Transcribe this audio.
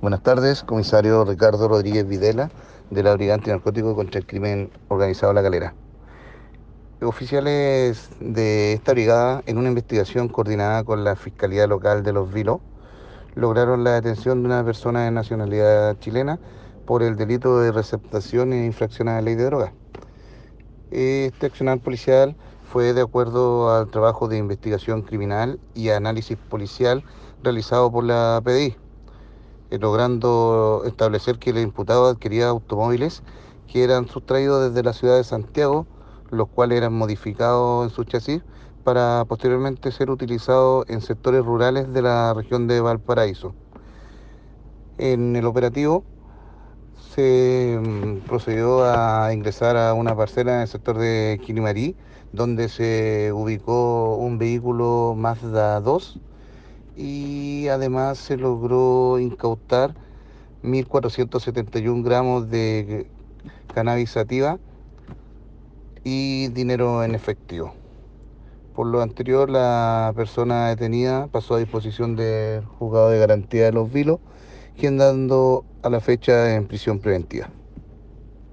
Buenas tardes, comisario Ricardo Rodríguez Videla, de la Brigada Antinarcótico contra el Crimen Organizado La Calera. Oficiales de esta brigada, en una investigación coordinada con la Fiscalía Local de Los Vilos, lograron la detención de una persona de nacionalidad chilena por el delito de receptación e infracción a la ley de drogas. Este accionar policial fue de acuerdo al trabajo de investigación criminal y análisis policial realizado por la PDI logrando establecer que el imputado adquiría automóviles que eran sustraídos desde la ciudad de Santiago, los cuales eran modificados en su chasis para posteriormente ser utilizados en sectores rurales de la región de Valparaíso. En el operativo se mm, procedió a ingresar a una parcela en el sector de Quinimarí, donde se ubicó un vehículo Mazda 2 y además se logró incautar 1.471 gramos de cannabis sativa y dinero en efectivo. Por lo anterior, la persona detenida pasó a disposición del juzgado de garantía de los vilos, quien dando a la fecha en prisión preventiva.